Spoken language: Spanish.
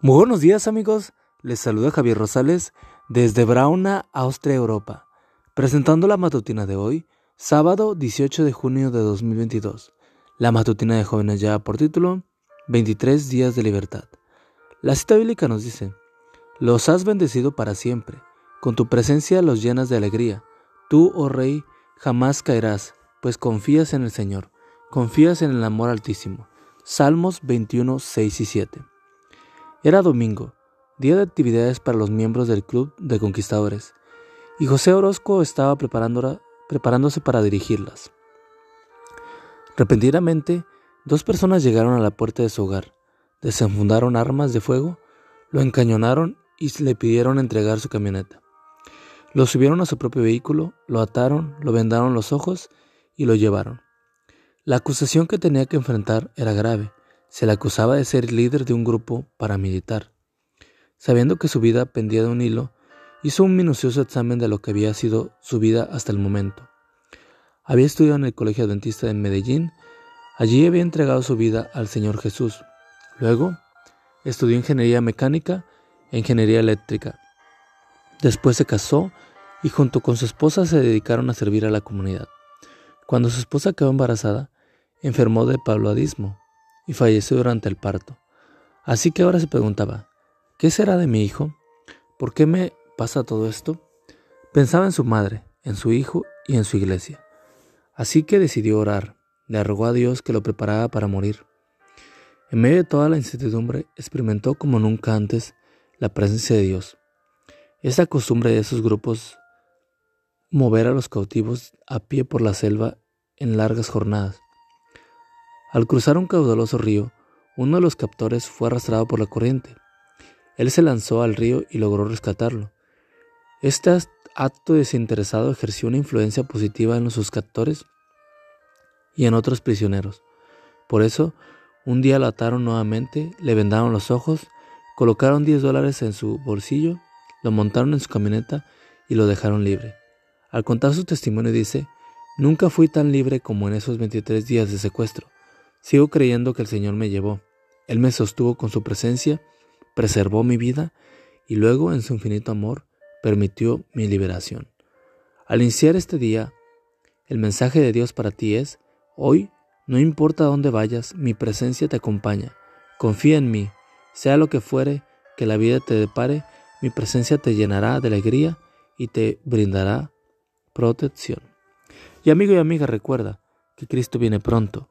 Muy buenos días amigos, les saluda Javier Rosales desde Brauna, Austria, Europa, presentando la matutina de hoy, sábado 18 de junio de 2022. La matutina de jóvenes ya por título 23 días de libertad. La cita bíblica nos dice, los has bendecido para siempre, con tu presencia los llenas de alegría. Tú, oh Rey, jamás caerás, pues confías en el Señor, confías en el amor altísimo. Salmos 21, 6 y 7. Era domingo, día de actividades para los miembros del Club de Conquistadores, y José Orozco estaba preparándose para dirigirlas. Repentinamente, dos personas llegaron a la puerta de su hogar, desenfundaron armas de fuego, lo encañonaron y le pidieron entregar su camioneta. Lo subieron a su propio vehículo, lo ataron, lo vendaron los ojos y lo llevaron. La acusación que tenía que enfrentar era grave se le acusaba de ser líder de un grupo paramilitar. Sabiendo que su vida pendía de un hilo, hizo un minucioso examen de lo que había sido su vida hasta el momento. Había estudiado en el Colegio Adventista de Medellín, allí había entregado su vida al Señor Jesús. Luego, estudió ingeniería mecánica e ingeniería eléctrica. Después se casó y junto con su esposa se dedicaron a servir a la comunidad. Cuando su esposa quedó embarazada, enfermó de paludismo y falleció durante el parto. Así que ahora se preguntaba, ¿qué será de mi hijo? ¿Por qué me pasa todo esto? Pensaba en su madre, en su hijo y en su iglesia. Así que decidió orar, le rogó a Dios que lo preparara para morir. En medio de toda la incertidumbre, experimentó como nunca antes la presencia de Dios. Esa costumbre de esos grupos mover a los cautivos a pie por la selva en largas jornadas. Al cruzar un caudaloso río, uno de los captores fue arrastrado por la corriente. Él se lanzó al río y logró rescatarlo. Este acto desinteresado ejerció una influencia positiva en sus captores y en otros prisioneros. Por eso, un día lo ataron nuevamente, le vendaron los ojos, colocaron 10 dólares en su bolsillo, lo montaron en su camioneta y lo dejaron libre. Al contar su testimonio dice, nunca fui tan libre como en esos 23 días de secuestro. Sigo creyendo que el Señor me llevó. Él me sostuvo con su presencia, preservó mi vida y luego en su infinito amor permitió mi liberación. Al iniciar este día, el mensaje de Dios para ti es, hoy, no importa dónde vayas, mi presencia te acompaña. Confía en mí, sea lo que fuere que la vida te depare, mi presencia te llenará de alegría y te brindará protección. Y amigo y amiga, recuerda que Cristo viene pronto